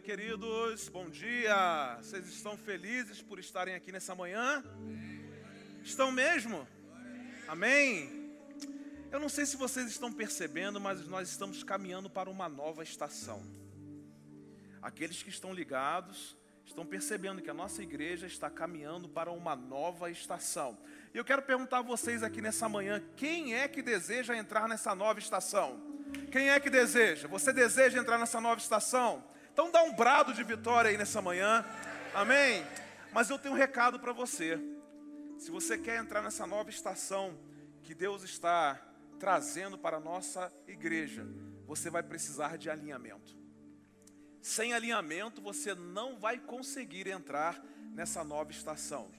dia, queridos. Bom dia. Vocês estão felizes por estarem aqui nessa manhã? Estão mesmo? Amém. Eu não sei se vocês estão percebendo, mas nós estamos caminhando para uma nova estação. Aqueles que estão ligados estão percebendo que a nossa igreja está caminhando para uma nova estação. E eu quero perguntar a vocês aqui nessa manhã: quem é que deseja entrar nessa nova estação? Quem é que deseja? Você deseja entrar nessa nova estação? Então dá um brado de vitória aí nessa manhã. Amém? Mas eu tenho um recado para você. Se você quer entrar nessa nova estação que Deus está trazendo para a nossa igreja, você vai precisar de alinhamento. Sem alinhamento, você não vai conseguir entrar nessa nova estação.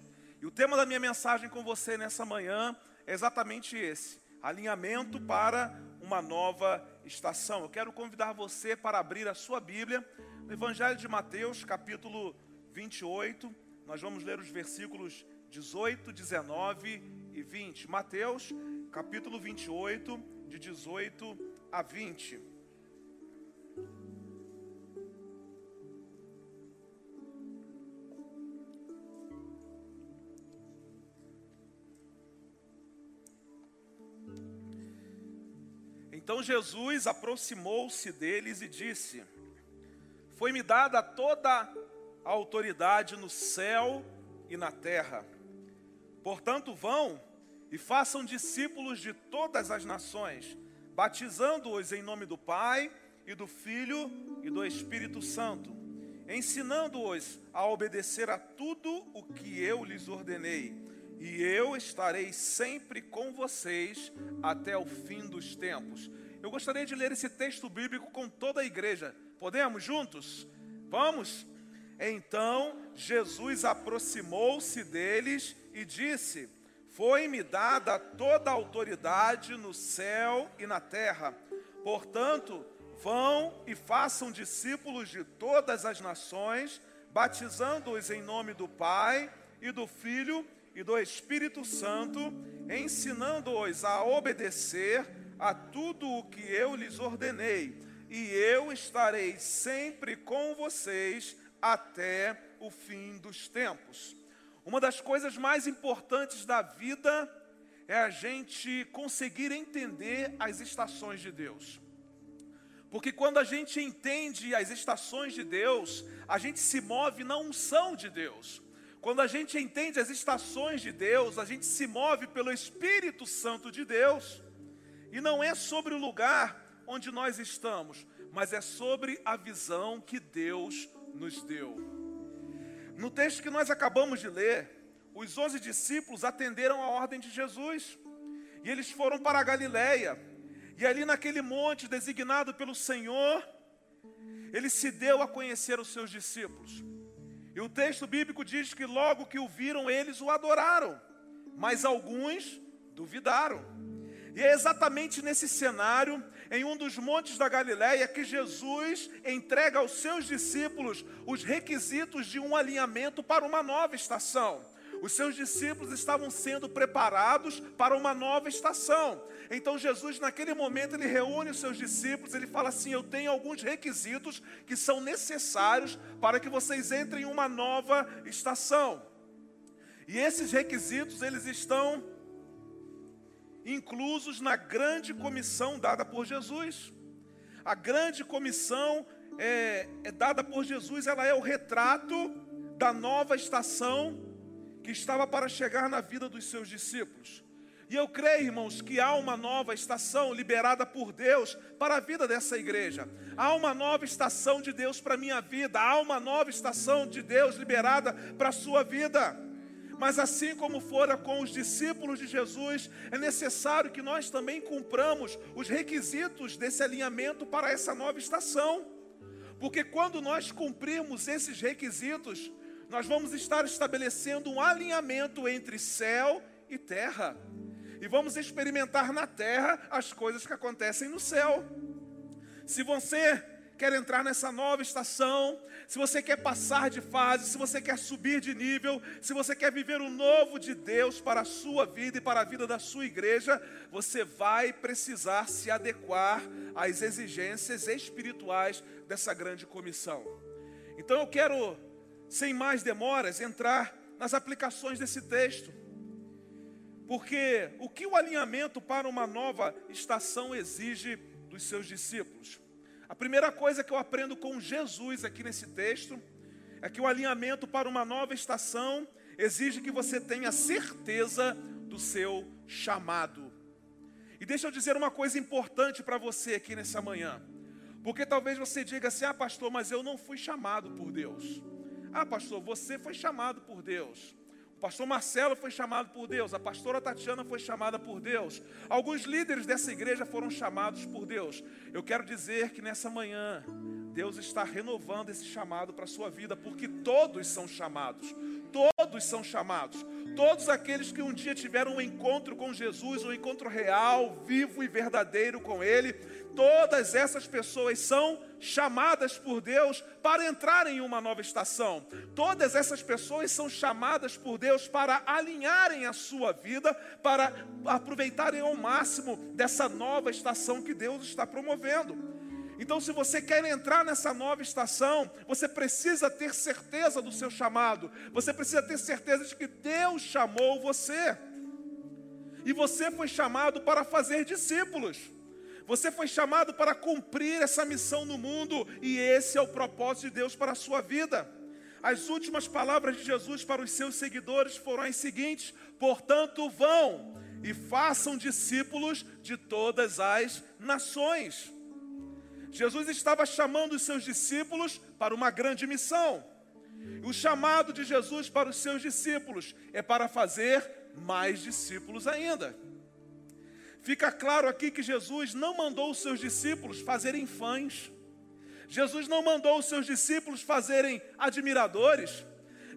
E o tema da minha mensagem com você nessa manhã é exatamente esse: alinhamento para uma nova estação. Eu quero convidar você para abrir a sua Bíblia no Evangelho de Mateus, capítulo 28. Nós vamos ler os versículos 18, 19 e 20. Mateus, capítulo 28, de 18 a 20. Então Jesus aproximou-se deles e disse: Foi-me dada toda a autoridade no céu e na terra. Portanto, vão e façam discípulos de todas as nações, batizando-os em nome do Pai e do Filho e do Espírito Santo, ensinando-os a obedecer a tudo o que eu lhes ordenei. E eu estarei sempre com vocês até o fim dos tempos. Eu gostaria de ler esse texto bíblico com toda a igreja. Podemos juntos? Vamos? Então Jesus aproximou-se deles e disse: Foi-me dada toda a autoridade no céu e na terra. Portanto, vão e façam discípulos de todas as nações, batizando-os em nome do Pai e do Filho e do Espírito Santo, ensinando-os a obedecer a tudo o que eu lhes ordenei, e eu estarei sempre com vocês até o fim dos tempos. Uma das coisas mais importantes da vida é a gente conseguir entender as estações de Deus. Porque quando a gente entende as estações de Deus, a gente se move na unção de Deus. Quando a gente entende as estações de Deus, a gente se move pelo Espírito Santo de Deus. E não é sobre o lugar onde nós estamos, mas é sobre a visão que Deus nos deu. No texto que nós acabamos de ler, os onze discípulos atenderam a ordem de Jesus. E eles foram para a Galiléia. E ali naquele monte designado pelo Senhor, ele se deu a conhecer os seus discípulos. E o texto bíblico diz que logo que o viram, eles o adoraram, mas alguns duvidaram. E é exatamente nesse cenário, em um dos montes da Galiléia, que Jesus entrega aos seus discípulos os requisitos de um alinhamento para uma nova estação. Os seus discípulos estavam sendo preparados para uma nova estação. Então Jesus, naquele momento, ele reúne os seus discípulos, ele fala assim: Eu tenho alguns requisitos que são necessários para que vocês entrem em uma nova estação. E esses requisitos, eles estão inclusos na grande comissão dada por Jesus. A grande comissão é, é, dada por Jesus, ela é o retrato da nova estação que estava para chegar na vida dos seus discípulos. E eu creio, irmãos, que há uma nova estação liberada por Deus para a vida dessa igreja. Há uma nova estação de Deus para a minha vida. Há uma nova estação de Deus liberada para a sua vida. Mas assim como fora com os discípulos de Jesus, é necessário que nós também cumpramos os requisitos desse alinhamento para essa nova estação. Porque quando nós cumprirmos esses requisitos, nós vamos estar estabelecendo um alinhamento entre céu e terra. E vamos experimentar na terra as coisas que acontecem no céu. Se você quer entrar nessa nova estação, se você quer passar de fase, se você quer subir de nível, se você quer viver o novo de Deus para a sua vida e para a vida da sua igreja, você vai precisar se adequar às exigências espirituais dessa grande comissão. Então eu quero, sem mais demoras, entrar nas aplicações desse texto. Porque o que o alinhamento para uma nova estação exige dos seus discípulos? A primeira coisa que eu aprendo com Jesus aqui nesse texto é que o alinhamento para uma nova estação exige que você tenha certeza do seu chamado. E deixa eu dizer uma coisa importante para você aqui nessa manhã. Porque talvez você diga assim: ah, pastor, mas eu não fui chamado por Deus. Ah, pastor, você foi chamado por Deus pastor Marcelo foi chamado por Deus, a pastora Tatiana foi chamada por Deus, alguns líderes dessa igreja foram chamados por Deus. Eu quero dizer que nessa manhã, Deus está renovando esse chamado para a sua vida, porque todos são chamados, todos são chamados, todos aqueles que um dia tiveram um encontro com Jesus, um encontro real, vivo e verdadeiro com Ele, todas essas pessoas são chamadas por Deus para entrar em uma nova estação. Todas essas pessoas são chamadas por Deus para alinharem a sua vida, para aproveitarem ao máximo dessa nova estação que Deus está promovendo. Então, se você quer entrar nessa nova estação, você precisa ter certeza do seu chamado, você precisa ter certeza de que Deus chamou você, e você foi chamado para fazer discípulos. Você foi chamado para cumprir essa missão no mundo e esse é o propósito de Deus para a sua vida. As últimas palavras de Jesus para os seus seguidores foram as seguintes: portanto, vão e façam discípulos de todas as nações. Jesus estava chamando os seus discípulos para uma grande missão. O chamado de Jesus para os seus discípulos é para fazer mais discípulos ainda. Fica claro aqui que Jesus não mandou os seus discípulos fazerem fãs. Jesus não mandou os seus discípulos fazerem admiradores.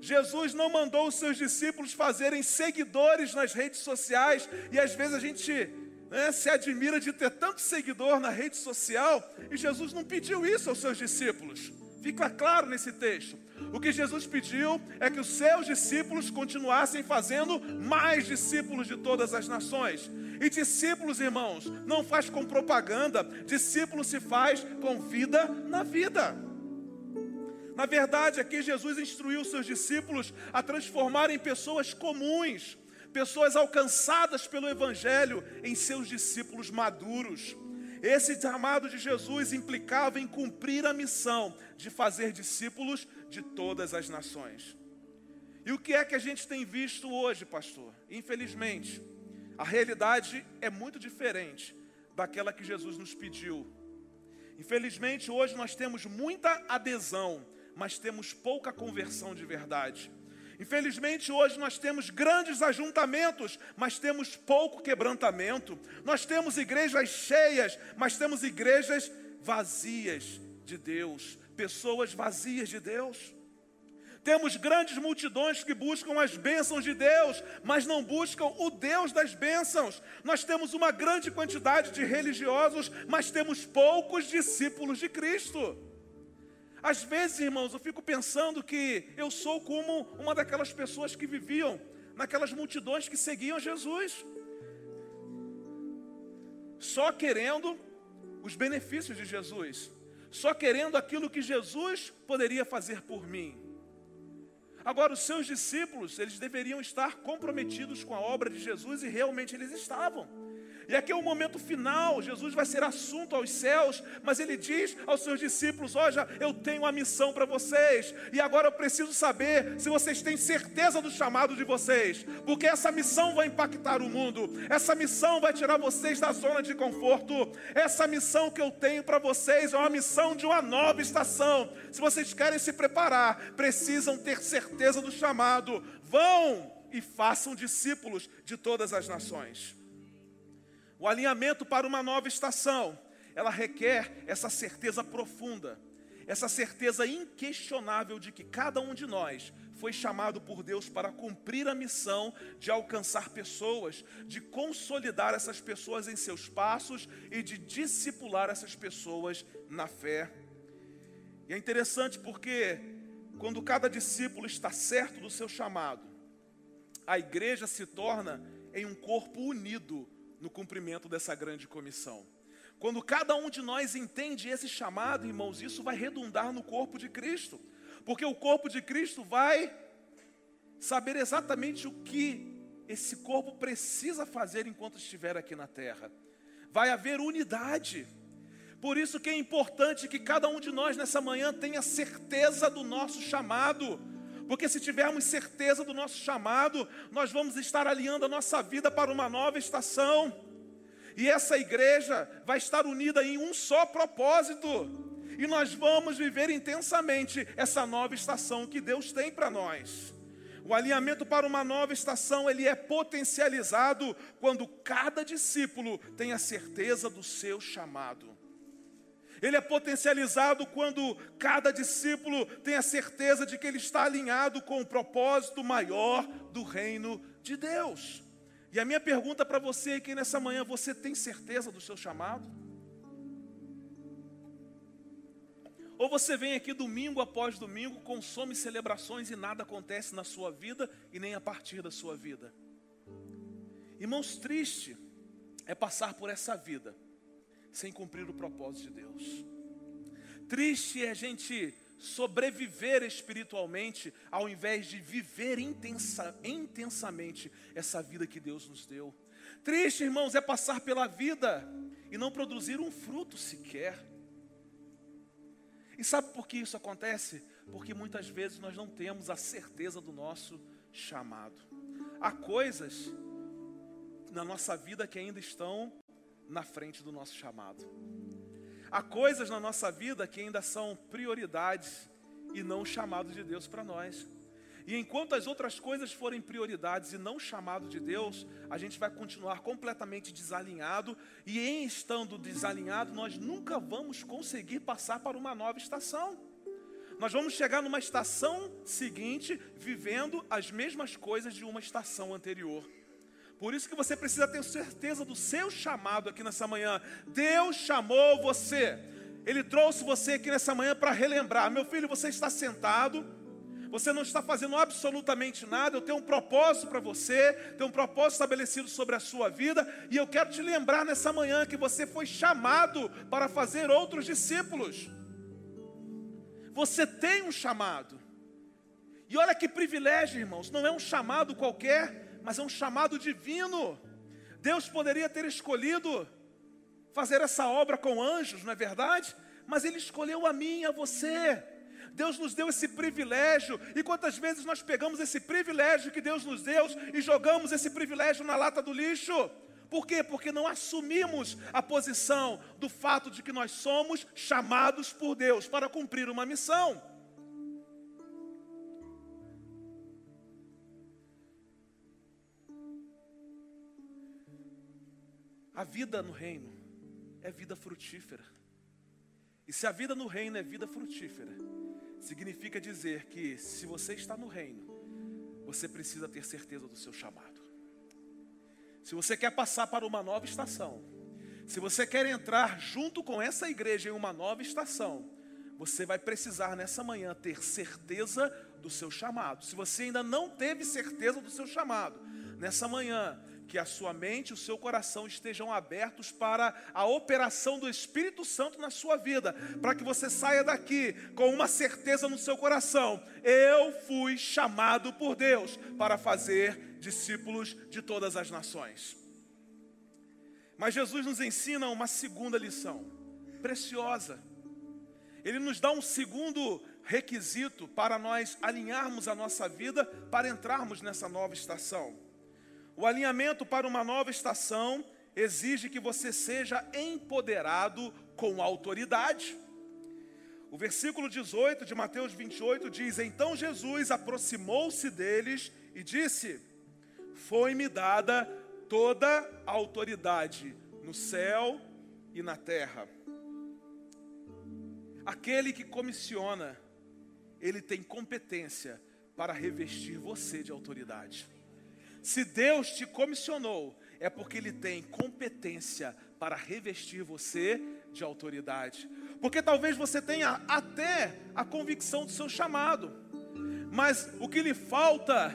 Jesus não mandou os seus discípulos fazerem seguidores nas redes sociais. E às vezes a gente né, se admira de ter tanto seguidor na rede social. E Jesus não pediu isso aos seus discípulos. Fica claro nesse texto. O que Jesus pediu é que os seus discípulos continuassem fazendo mais discípulos de todas as nações. E discípulos, irmãos, não faz com propaganda, discípulo se faz com vida na vida. Na verdade, aqui Jesus instruiu seus discípulos a transformarem pessoas comuns, pessoas alcançadas pelo Evangelho, em seus discípulos maduros. Esse chamado de Jesus implicava em cumprir a missão de fazer discípulos de todas as nações. E o que é que a gente tem visto hoje, pastor? Infelizmente, a realidade é muito diferente daquela que Jesus nos pediu. Infelizmente, hoje nós temos muita adesão, mas temos pouca conversão de verdade. Infelizmente, hoje nós temos grandes ajuntamentos, mas temos pouco quebrantamento. Nós temos igrejas cheias, mas temos igrejas vazias de Deus, pessoas vazias de Deus. Temos grandes multidões que buscam as bênçãos de Deus, mas não buscam o Deus das bênçãos. Nós temos uma grande quantidade de religiosos, mas temos poucos discípulos de Cristo. Às vezes, irmãos, eu fico pensando que eu sou como uma daquelas pessoas que viviam naquelas multidões que seguiam Jesus, só querendo os benefícios de Jesus, só querendo aquilo que Jesus poderia fazer por mim. Agora, os seus discípulos, eles deveriam estar comprometidos com a obra de Jesus e realmente eles estavam. E aqui é o momento final, Jesus vai ser assunto aos céus, mas ele diz aos seus discípulos: Olha, eu tenho uma missão para vocês, e agora eu preciso saber se vocês têm certeza do chamado de vocês, porque essa missão vai impactar o mundo, essa missão vai tirar vocês da zona de conforto, essa missão que eu tenho para vocês é uma missão de uma nova estação. Se vocês querem se preparar, precisam ter certeza do chamado, vão e façam discípulos de todas as nações. O alinhamento para uma nova estação, ela requer essa certeza profunda, essa certeza inquestionável de que cada um de nós foi chamado por Deus para cumprir a missão de alcançar pessoas, de consolidar essas pessoas em seus passos e de discipular essas pessoas na fé. E é interessante porque quando cada discípulo está certo do seu chamado, a igreja se torna em um corpo unido no cumprimento dessa grande comissão. Quando cada um de nós entende esse chamado, irmãos, isso vai redundar no corpo de Cristo. Porque o corpo de Cristo vai saber exatamente o que esse corpo precisa fazer enquanto estiver aqui na terra. Vai haver unidade. Por isso que é importante que cada um de nós nessa manhã tenha certeza do nosso chamado. Porque se tivermos certeza do nosso chamado, nós vamos estar alinhando a nossa vida para uma nova estação. E essa igreja vai estar unida em um só propósito. E nós vamos viver intensamente essa nova estação que Deus tem para nós. O alinhamento para uma nova estação, ele é potencializado quando cada discípulo tem a certeza do seu chamado. Ele é potencializado quando cada discípulo tem a certeza de que ele está alinhado com o propósito maior do reino de Deus. E a minha pergunta para você é que nessa manhã você tem certeza do seu chamado? Ou você vem aqui domingo após domingo, consome celebrações e nada acontece na sua vida e nem a partir da sua vida. Irmãos, triste é passar por essa vida sem cumprir o propósito de Deus. Triste é a gente sobreviver espiritualmente ao invés de viver intensa, intensamente essa vida que Deus nos deu. Triste, irmãos, é passar pela vida e não produzir um fruto sequer. E sabe por que isso acontece? Porque muitas vezes nós não temos a certeza do nosso chamado. Há coisas na nossa vida que ainda estão na frente do nosso chamado. Há coisas na nossa vida que ainda são prioridades e não o chamado de Deus para nós. E enquanto as outras coisas forem prioridades e não chamado de Deus, a gente vai continuar completamente desalinhado, e em estando desalinhado, nós nunca vamos conseguir passar para uma nova estação. Nós vamos chegar numa estação seguinte vivendo as mesmas coisas de uma estação anterior. Por isso que você precisa ter certeza do seu chamado aqui nessa manhã. Deus chamou você. Ele trouxe você aqui nessa manhã para relembrar. Meu filho, você está sentado você não está fazendo absolutamente nada. Eu tenho um propósito para você, tenho um propósito estabelecido sobre a sua vida, e eu quero te lembrar nessa manhã que você foi chamado para fazer outros discípulos. Você tem um chamado. E olha que privilégio, irmãos, não é um chamado qualquer, mas é um chamado divino. Deus poderia ter escolhido fazer essa obra com anjos, não é verdade? Mas Ele escolheu a mim e a você. Deus nos deu esse privilégio, e quantas vezes nós pegamos esse privilégio que Deus nos deu e jogamos esse privilégio na lata do lixo? Por quê? Porque não assumimos a posição do fato de que nós somos chamados por Deus para cumprir uma missão. A vida no reino é vida frutífera. E se a vida no reino é vida frutífera, significa dizer que se você está no reino, você precisa ter certeza do seu chamado. Se você quer passar para uma nova estação, se você quer entrar junto com essa igreja em uma nova estação, você vai precisar nessa manhã ter certeza do seu chamado. Se você ainda não teve certeza do seu chamado, nessa manhã que a sua mente e o seu coração estejam abertos para a operação do Espírito Santo na sua vida, para que você saia daqui com uma certeza no seu coração: eu fui chamado por Deus para fazer discípulos de todas as nações. Mas Jesus nos ensina uma segunda lição, preciosa. Ele nos dá um segundo requisito para nós alinharmos a nossa vida para entrarmos nessa nova estação. O alinhamento para uma nova estação exige que você seja empoderado com autoridade. O versículo 18 de Mateus 28 diz: Então Jesus aproximou-se deles e disse: Foi-me dada toda a autoridade no céu e na terra. Aquele que comissiona, ele tem competência para revestir você de autoridade. Se Deus te comissionou, é porque Ele tem competência para revestir você de autoridade. Porque talvez você tenha até a convicção do seu chamado, mas o que lhe falta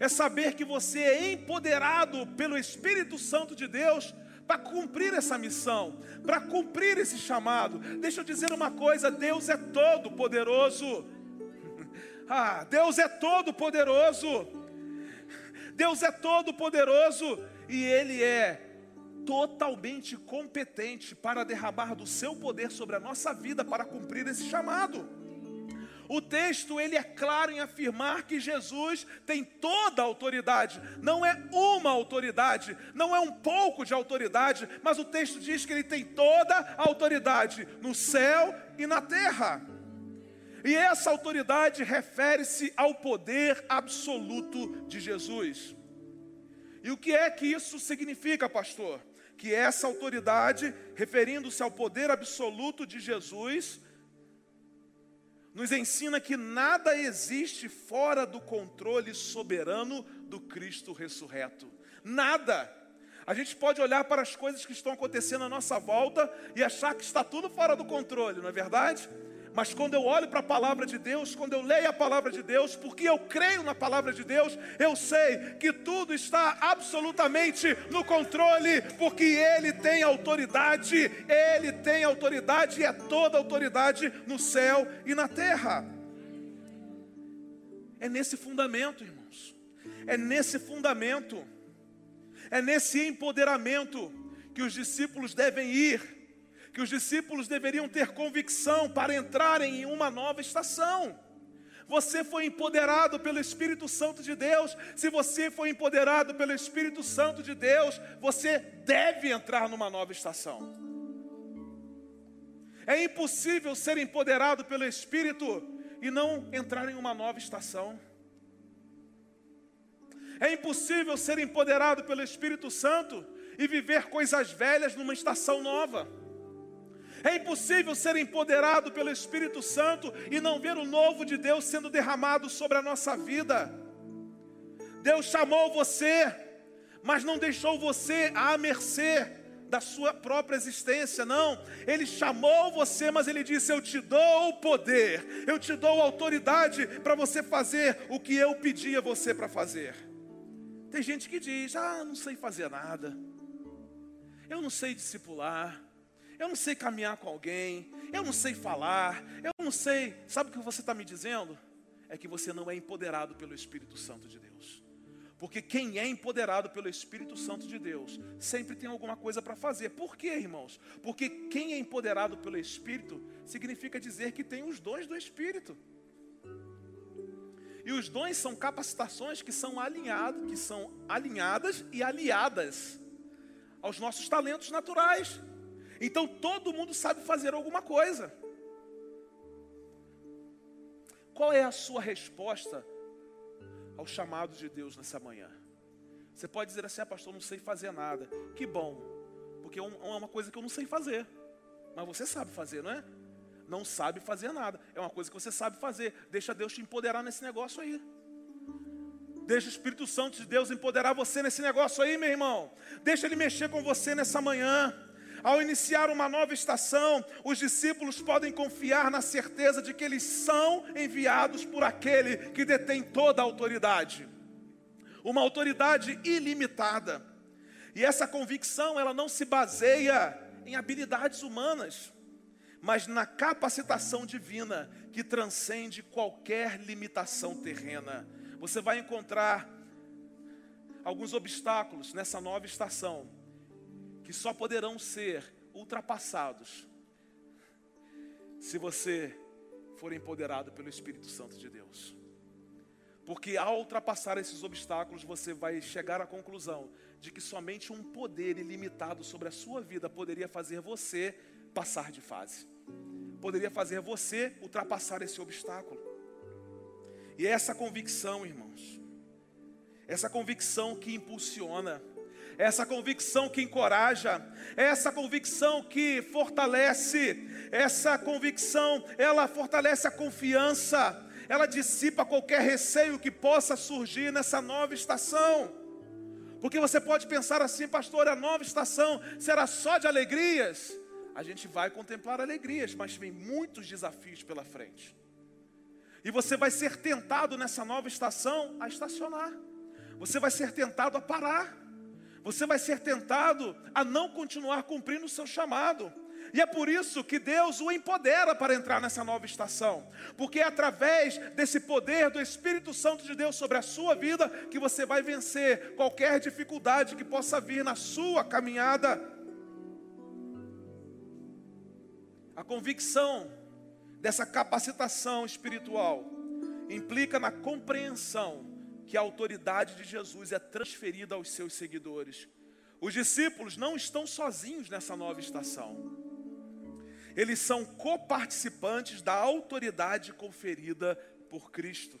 é saber que você é empoderado pelo Espírito Santo de Deus para cumprir essa missão, para cumprir esse chamado. Deixa eu dizer uma coisa: Deus é todo poderoso. Ah, Deus é todo poderoso. Deus é todo poderoso e ele é totalmente competente para derramar do seu poder sobre a nossa vida para cumprir esse chamado. O texto ele é claro em afirmar que Jesus tem toda a autoridade, não é uma autoridade, não é um pouco de autoridade, mas o texto diz que ele tem toda a autoridade no céu e na terra. E essa autoridade refere-se ao poder absoluto de Jesus. E o que é que isso significa, pastor? Que essa autoridade, referindo-se ao poder absoluto de Jesus, nos ensina que nada existe fora do controle soberano do Cristo ressurreto. Nada. A gente pode olhar para as coisas que estão acontecendo à nossa volta e achar que está tudo fora do controle, não é verdade? Mas quando eu olho para a palavra de Deus, quando eu leio a palavra de Deus, porque eu creio na palavra de Deus, eu sei que tudo está absolutamente no controle, porque Ele tem autoridade, Ele tem autoridade e é toda autoridade no céu e na terra. É nesse fundamento, irmãos, é nesse fundamento, é nesse empoderamento que os discípulos devem ir que os discípulos deveriam ter convicção para entrarem em uma nova estação. Você foi empoderado pelo Espírito Santo de Deus. Se você foi empoderado pelo Espírito Santo de Deus, você deve entrar numa nova estação. É impossível ser empoderado pelo Espírito e não entrar em uma nova estação. É impossível ser empoderado pelo Espírito Santo e viver coisas velhas numa estação nova. É impossível ser empoderado pelo Espírito Santo e não ver o novo de Deus sendo derramado sobre a nossa vida. Deus chamou você, mas não deixou você à mercê da sua própria existência, não. Ele chamou você, mas ele disse: Eu te dou o poder, eu te dou autoridade para você fazer o que eu pedi a você para fazer. Tem gente que diz: Ah, não sei fazer nada, eu não sei discipular, eu não sei caminhar com alguém, eu não sei falar, eu não sei. Sabe o que você está me dizendo? É que você não é empoderado pelo Espírito Santo de Deus. Porque quem é empoderado pelo Espírito Santo de Deus sempre tem alguma coisa para fazer. Por quê, irmãos? Porque quem é empoderado pelo Espírito significa dizer que tem os dons do Espírito. E os dons são capacitações que são alinhadas, que são alinhadas e aliadas aos nossos talentos naturais. Então todo mundo sabe fazer alguma coisa. Qual é a sua resposta ao chamado de Deus nessa manhã? Você pode dizer assim, ah, pastor, não sei fazer nada. Que bom, porque é, uma coisa que eu não sei fazer. Mas você sabe fazer, não é? Não sabe fazer nada. É uma coisa que você sabe fazer. Deixa Deus te empoderar nesse negócio aí. Deixa o Espírito Santo de Deus empoderar você nesse negócio aí, meu irmão. Deixa Ele mexer com você nessa manhã. Ao iniciar uma nova estação, os discípulos podem confiar na certeza de que eles são enviados por aquele que detém toda a autoridade. Uma autoridade ilimitada. E essa convicção, ela não se baseia em habilidades humanas, mas na capacitação divina que transcende qualquer limitação terrena. Você vai encontrar alguns obstáculos nessa nova estação que só poderão ser ultrapassados se você for empoderado pelo Espírito Santo de Deus. Porque ao ultrapassar esses obstáculos, você vai chegar à conclusão de que somente um poder ilimitado sobre a sua vida poderia fazer você passar de fase. Poderia fazer você ultrapassar esse obstáculo. E é essa convicção, irmãos, essa convicção que impulsiona, essa convicção que encoraja, essa convicção que fortalece, essa convicção, ela fortalece a confiança, ela dissipa qualquer receio que possa surgir nessa nova estação. Porque você pode pensar assim, pastor, a nova estação será só de alegrias. A gente vai contemplar alegrias, mas vem muitos desafios pela frente. E você vai ser tentado nessa nova estação a estacionar. Você vai ser tentado a parar. Você vai ser tentado a não continuar cumprindo o seu chamado. E é por isso que Deus o empodera para entrar nessa nova estação, porque é através desse poder do Espírito Santo de Deus sobre a sua vida que você vai vencer qualquer dificuldade que possa vir na sua caminhada. A convicção dessa capacitação espiritual implica na compreensão que a autoridade de Jesus é transferida aos seus seguidores. Os discípulos não estão sozinhos nessa nova estação. Eles são coparticipantes da autoridade conferida por Cristo.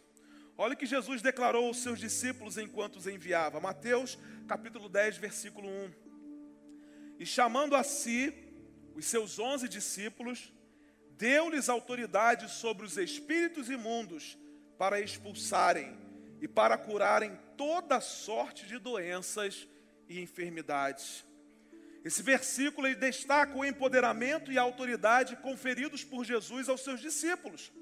Olha o que Jesus declarou aos seus discípulos enquanto os enviava. Mateus capítulo 10, versículo 1. E chamando a si os seus onze discípulos, deu-lhes autoridade sobre os espíritos imundos para expulsarem e para curarem toda sorte de doenças e enfermidades. Esse versículo destaca o empoderamento e a autoridade conferidos por Jesus aos seus discípulos.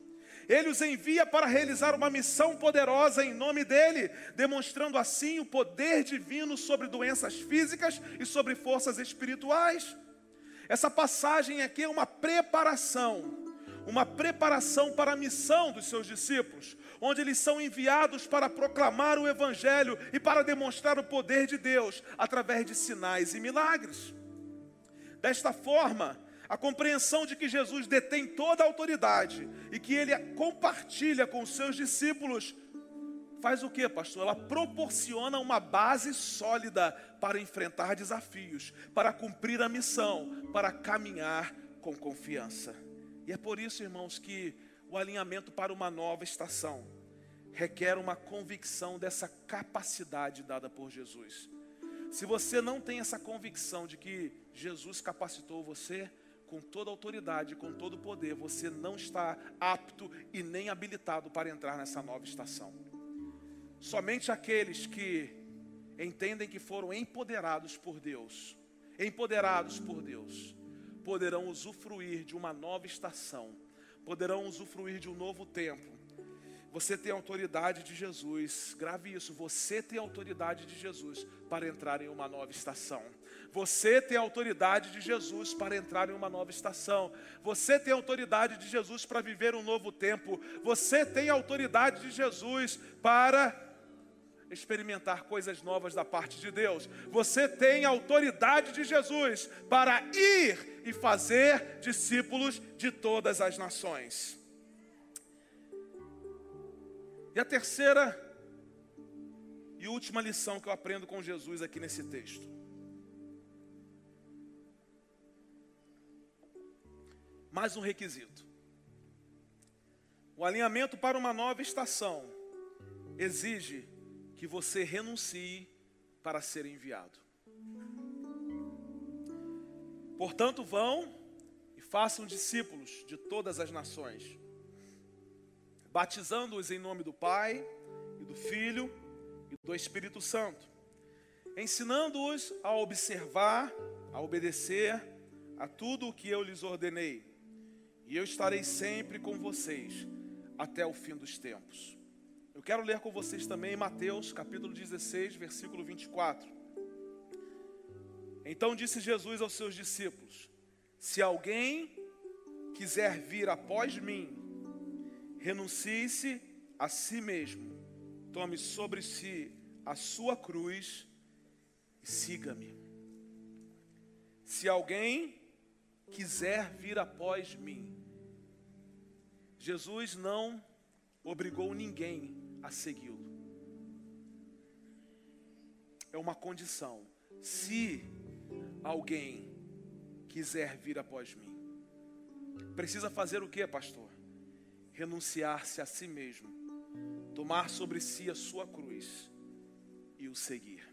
Ele os envia para realizar uma missão poderosa em nome dele, demonstrando assim o poder divino sobre doenças físicas e sobre forças espirituais. Essa passagem aqui é uma preparação, uma preparação para a missão dos seus discípulos, onde eles são enviados para proclamar o Evangelho e para demonstrar o poder de Deus através de sinais e milagres. Desta forma, a compreensão de que Jesus detém toda a autoridade e que ele compartilha com os seus discípulos faz o que, pastor? Ela proporciona uma base sólida para enfrentar desafios, para cumprir a missão, para caminhar com confiança. E é por isso, irmãos, que o alinhamento para uma nova estação requer uma convicção dessa capacidade dada por Jesus. Se você não tem essa convicção de que Jesus capacitou você com toda autoridade, com todo poder, você não está apto e nem habilitado para entrar nessa nova estação. Somente aqueles que entendem que foram empoderados por Deus, empoderados por Deus, poderão usufruir de uma nova estação poderão usufruir de um novo tempo. Você tem autoridade de Jesus, grave isso. Você tem autoridade de Jesus para entrar em uma nova estação. Você tem autoridade de Jesus para entrar em uma nova estação. Você tem autoridade de Jesus para viver um novo tempo. Você tem autoridade de Jesus para experimentar coisas novas da parte de Deus. Você tem autoridade de Jesus para ir e fazer discípulos de todas as nações. E a terceira e última lição que eu aprendo com Jesus aqui nesse texto. Mais um requisito. O alinhamento para uma nova estação exige que você renuncie para ser enviado. Portanto, vão e façam discípulos de todas as nações, batizando-os em nome do Pai e do Filho e do Espírito Santo, ensinando-os a observar, a obedecer a tudo o que eu lhes ordenei, e eu estarei sempre com vocês até o fim dos tempos. Quero ler com vocês também Mateus capítulo 16, versículo 24. Então disse Jesus aos seus discípulos: Se alguém quiser vir após mim, renuncie-se a si mesmo, tome sobre si a sua cruz e siga-me. Se alguém quiser vir após mim, Jesus não obrigou ninguém a segui-lo. É uma condição. Se alguém quiser vir após mim, precisa fazer o que, pastor? Renunciar-se a si mesmo, tomar sobre si a sua cruz e o seguir.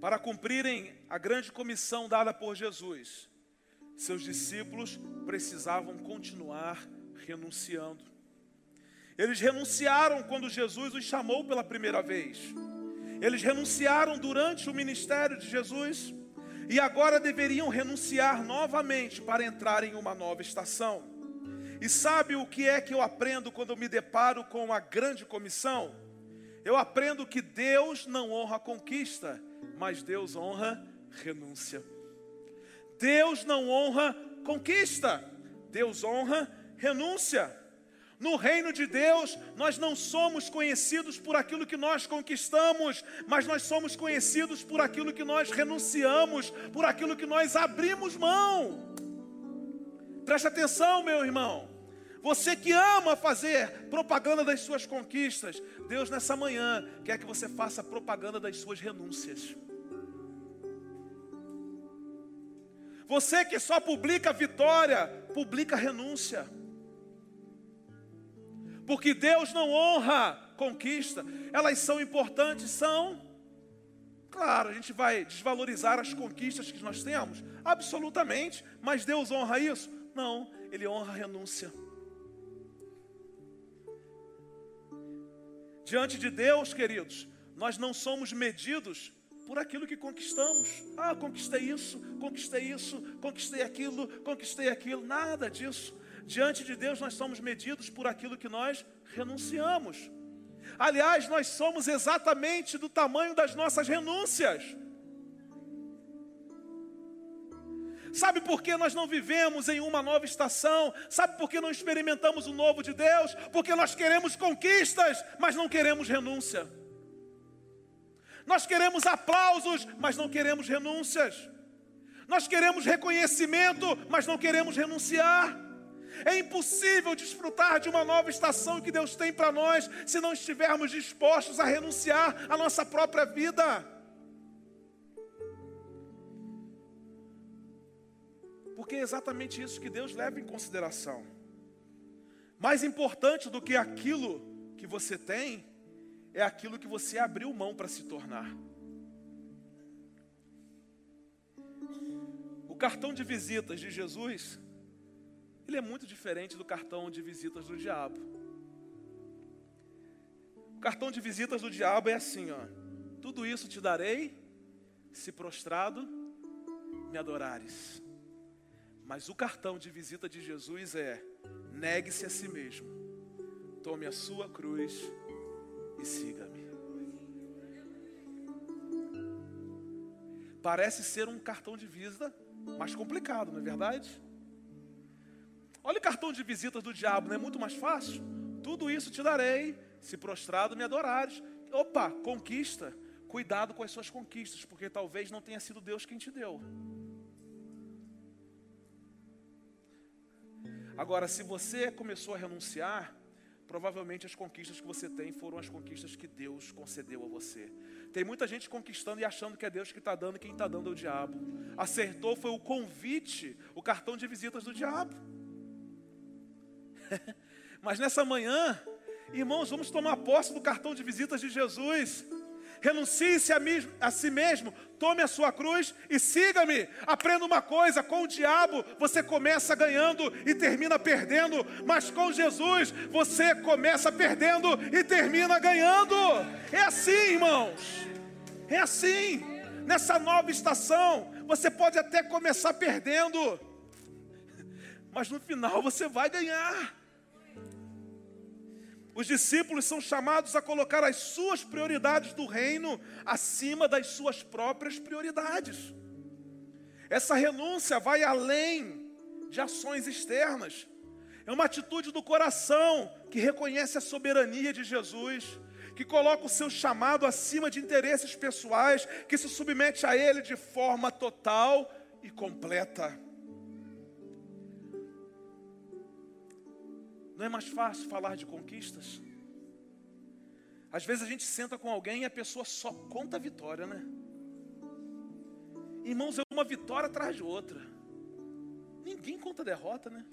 Para cumprirem a grande comissão dada por Jesus, seus discípulos precisavam continuar renunciando. Eles renunciaram quando Jesus os chamou pela primeira vez. Eles renunciaram durante o ministério de Jesus e agora deveriam renunciar novamente para entrar em uma nova estação. E sabe o que é que eu aprendo quando me deparo com a grande comissão? Eu aprendo que Deus não honra conquista, mas Deus honra renúncia. Deus não honra conquista, Deus honra renúncia. No reino de Deus, nós não somos conhecidos por aquilo que nós conquistamos, mas nós somos conhecidos por aquilo que nós renunciamos, por aquilo que nós abrimos mão. Preste atenção, meu irmão. Você que ama fazer propaganda das suas conquistas, Deus nessa manhã quer que você faça propaganda das suas renúncias. Você que só publica vitória, publica renúncia. Porque Deus não honra conquista. Elas são importantes, são. Claro, a gente vai desvalorizar as conquistas que nós temos, absolutamente, mas Deus honra isso? Não, Ele honra a renúncia. Diante de Deus, queridos, nós não somos medidos por aquilo que conquistamos. Ah, conquistei isso, conquistei isso, conquistei aquilo, conquistei aquilo. Nada disso. Diante de Deus, nós somos medidos por aquilo que nós renunciamos. Aliás, nós somos exatamente do tamanho das nossas renúncias. Sabe por que nós não vivemos em uma nova estação? Sabe por que não experimentamos o novo de Deus? Porque nós queremos conquistas, mas não queremos renúncia. Nós queremos aplausos, mas não queremos renúncias. Nós queremos reconhecimento, mas não queremos renunciar. É impossível desfrutar de uma nova estação que Deus tem para nós se não estivermos dispostos a renunciar à nossa própria vida. Porque é exatamente isso que Deus leva em consideração. Mais importante do que aquilo que você tem é aquilo que você abriu mão para se tornar. O cartão de visitas de Jesus, ele é muito diferente do cartão de visitas do diabo. O cartão de visitas do diabo é assim, ó. Tudo isso te darei, se prostrado me adorares. Mas o cartão de visita de Jesus é: negue-se a si mesmo, tome a sua cruz e siga-me. Parece ser um cartão de visita mais complicado, não é verdade? Olha o cartão de visitas do diabo, não é muito mais fácil? Tudo isso te darei, se prostrado me adorares. Opa, conquista. Cuidado com as suas conquistas, porque talvez não tenha sido Deus quem te deu. Agora, se você começou a renunciar, provavelmente as conquistas que você tem foram as conquistas que Deus concedeu a você. Tem muita gente conquistando e achando que é Deus que está dando, quem está dando é o diabo. Acertou foi o convite, o cartão de visitas do diabo. Mas nessa manhã, irmãos, vamos tomar posse do cartão de visitas de Jesus renuncie-se a, a, si mesmo, tome a sua cruz e siga-me. Aprenda uma coisa: com o diabo você começa ganhando e termina perdendo, mas com Jesus você começa perdendo e termina ganhando. É assim, irmãos, é assim. Nessa nova estação, você pode até começar perdendo, mas no final você vai ganhar. Os discípulos são chamados a colocar as suas prioridades do reino acima das suas próprias prioridades. Essa renúncia vai além de ações externas. É uma atitude do coração que reconhece a soberania de Jesus, que coloca o seu chamado acima de interesses pessoais, que se submete a ele de forma total e completa. Não é mais fácil falar de conquistas? Às vezes a gente senta com alguém e a pessoa só conta a vitória, né? Irmãos, é uma vitória atrás de outra. Ninguém conta derrota, né?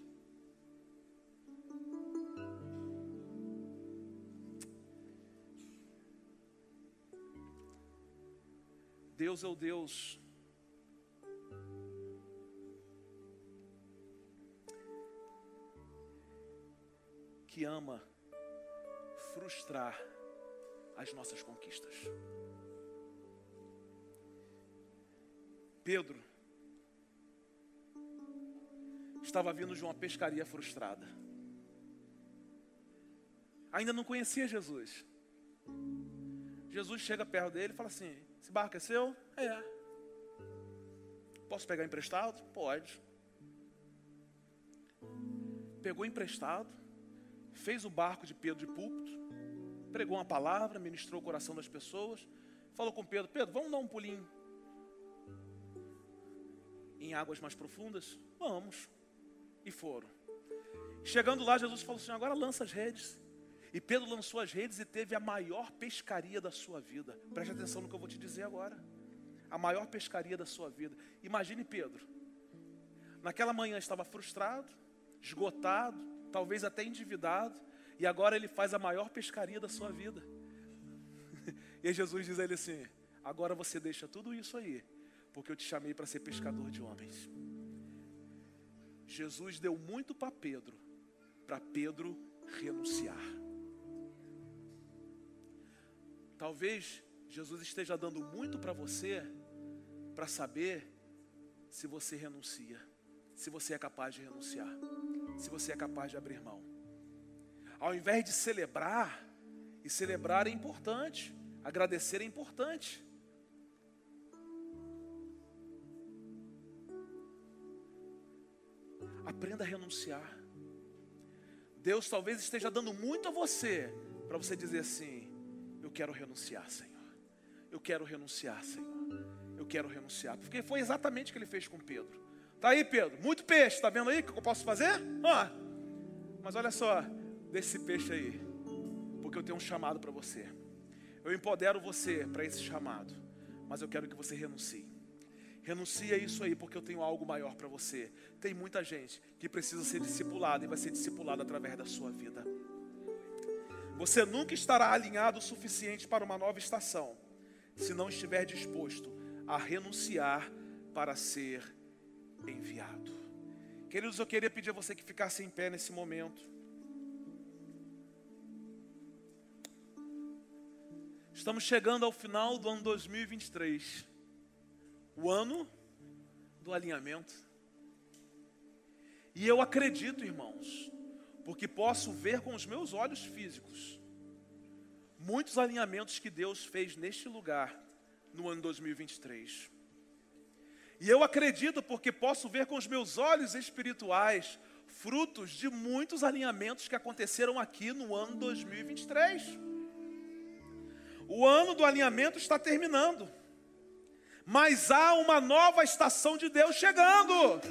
Deus é o Deus que ama frustrar as nossas conquistas. Pedro estava vindo de uma pescaria frustrada. Ainda não conhecia Jesus. Jesus chega perto dele e fala assim: Esse barco é seu? É. Posso pegar emprestado? Pode. Pegou emprestado, fez o barco de Pedro de púlpito, pregou uma palavra, ministrou o coração das pessoas, falou com Pedro: Pedro, vamos dar um pulinho em águas mais profundas? Vamos. E foram. Chegando lá, Jesus falou assim: agora lança as redes. E Pedro lançou as redes e teve a maior pescaria da sua vida. Preste atenção no que eu vou te dizer agora. A maior pescaria da sua vida. Imagine Pedro. Naquela manhã estava frustrado, esgotado, talvez até endividado, e agora ele faz a maior pescaria da sua vida. E Jesus diz a ele assim: agora você deixa tudo isso aí, porque eu te chamei para ser pescador de homens. Jesus deu muito para Pedro, para Pedro renunciar. Talvez Jesus esteja dando muito para você para saber se você renuncia, se você é capaz de renunciar, se você é capaz de abrir mão. Ao invés de celebrar, e celebrar é importante, agradecer é importante. Aprenda a renunciar. Deus talvez esteja dando muito a você para você dizer assim: Eu quero renunciar, Senhor. Eu quero renunciar, Senhor. Eu quero renunciar. Porque foi exatamente o que ele fez com Pedro. Tá aí, Pedro, muito peixe, está vendo aí o que eu posso fazer? Ó, mas olha só, desse peixe aí, porque eu tenho um chamado para você. Eu empodero você para esse chamado, mas eu quero que você renuncie. Renuncia isso aí, porque eu tenho algo maior para você. Tem muita gente que precisa ser discipulada e vai ser discipulada através da sua vida. Você nunca estará alinhado o suficiente para uma nova estação, se não estiver disposto a renunciar para ser enviado. Queridos, eu queria pedir a você que ficasse em pé nesse momento. Estamos chegando ao final do ano 2023 o ano do alinhamento. E eu acredito, irmãos, porque posso ver com os meus olhos físicos muitos alinhamentos que Deus fez neste lugar no ano 2023. E eu acredito porque posso ver com os meus olhos espirituais frutos de muitos alinhamentos que aconteceram aqui no ano 2023. O ano do alinhamento está terminando mas há uma nova estação de Deus chegando.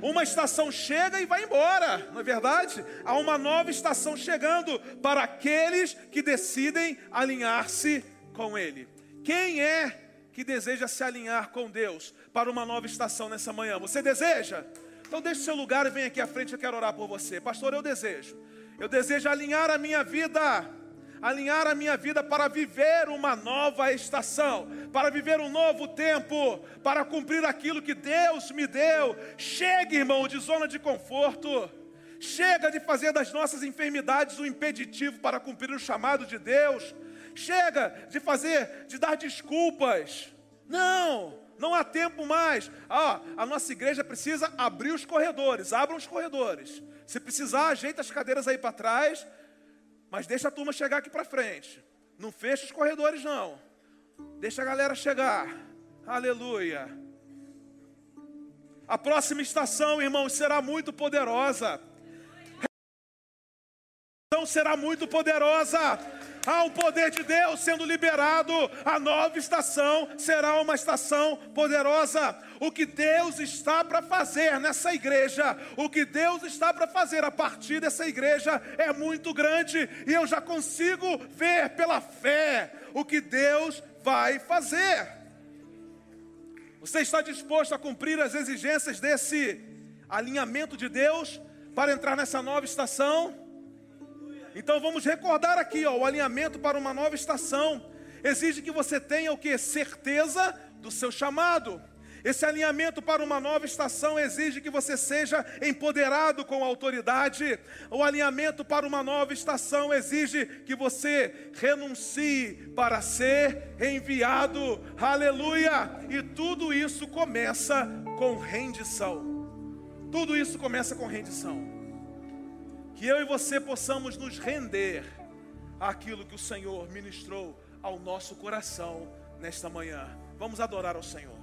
Uma estação chega e vai embora, não é verdade? Há uma nova estação chegando para aqueles que decidem alinhar-se com Ele. Quem é que deseja se alinhar com Deus para uma nova estação nessa manhã? Você deseja? Então deixe seu lugar e vem aqui à frente, eu quero orar por você. Pastor, eu desejo. Eu desejo alinhar a minha vida alinhar a minha vida para viver uma nova estação, para viver um novo tempo, para cumprir aquilo que Deus me deu. Chegue, irmão, de zona de conforto. Chega de fazer das nossas enfermidades um impeditivo para cumprir o chamado de Deus. Chega de fazer, de dar desculpas. Não, não há tempo mais. Ah, a nossa igreja precisa abrir os corredores. Abram os corredores. Se precisar, ajeita as cadeiras aí para trás. Mas deixa a turma chegar aqui para frente. Não fecha os corredores, não. Deixa a galera chegar. Aleluia. A próxima estação, irmãos, será muito poderosa. Então será muito poderosa. Há um poder de Deus sendo liberado. A nova estação será uma estação poderosa. O que Deus está para fazer nessa igreja, o que Deus está para fazer a partir dessa igreja é muito grande. E eu já consigo ver pela fé o que Deus vai fazer. Você está disposto a cumprir as exigências desse alinhamento de Deus para entrar nessa nova estação? Então vamos recordar aqui, ó, o alinhamento para uma nova estação exige que você tenha o que? Certeza do seu chamado. Esse alinhamento para uma nova estação exige que você seja empoderado com autoridade. O alinhamento para uma nova estação exige que você renuncie para ser enviado. Aleluia! E tudo isso começa com rendição. Tudo isso começa com rendição que eu e você possamos nos render àquilo que o Senhor ministrou ao nosso coração nesta manhã. Vamos adorar ao Senhor.